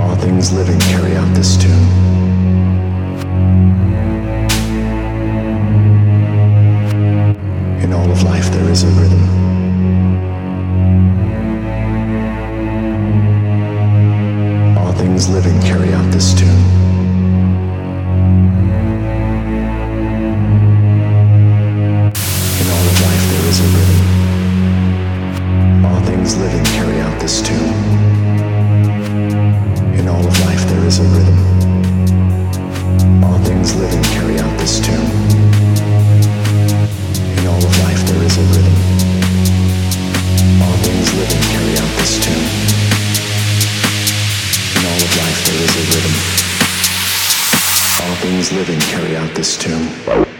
All things living carry out this tune. In all of life, there is a rhythm. things living carry out this tomb.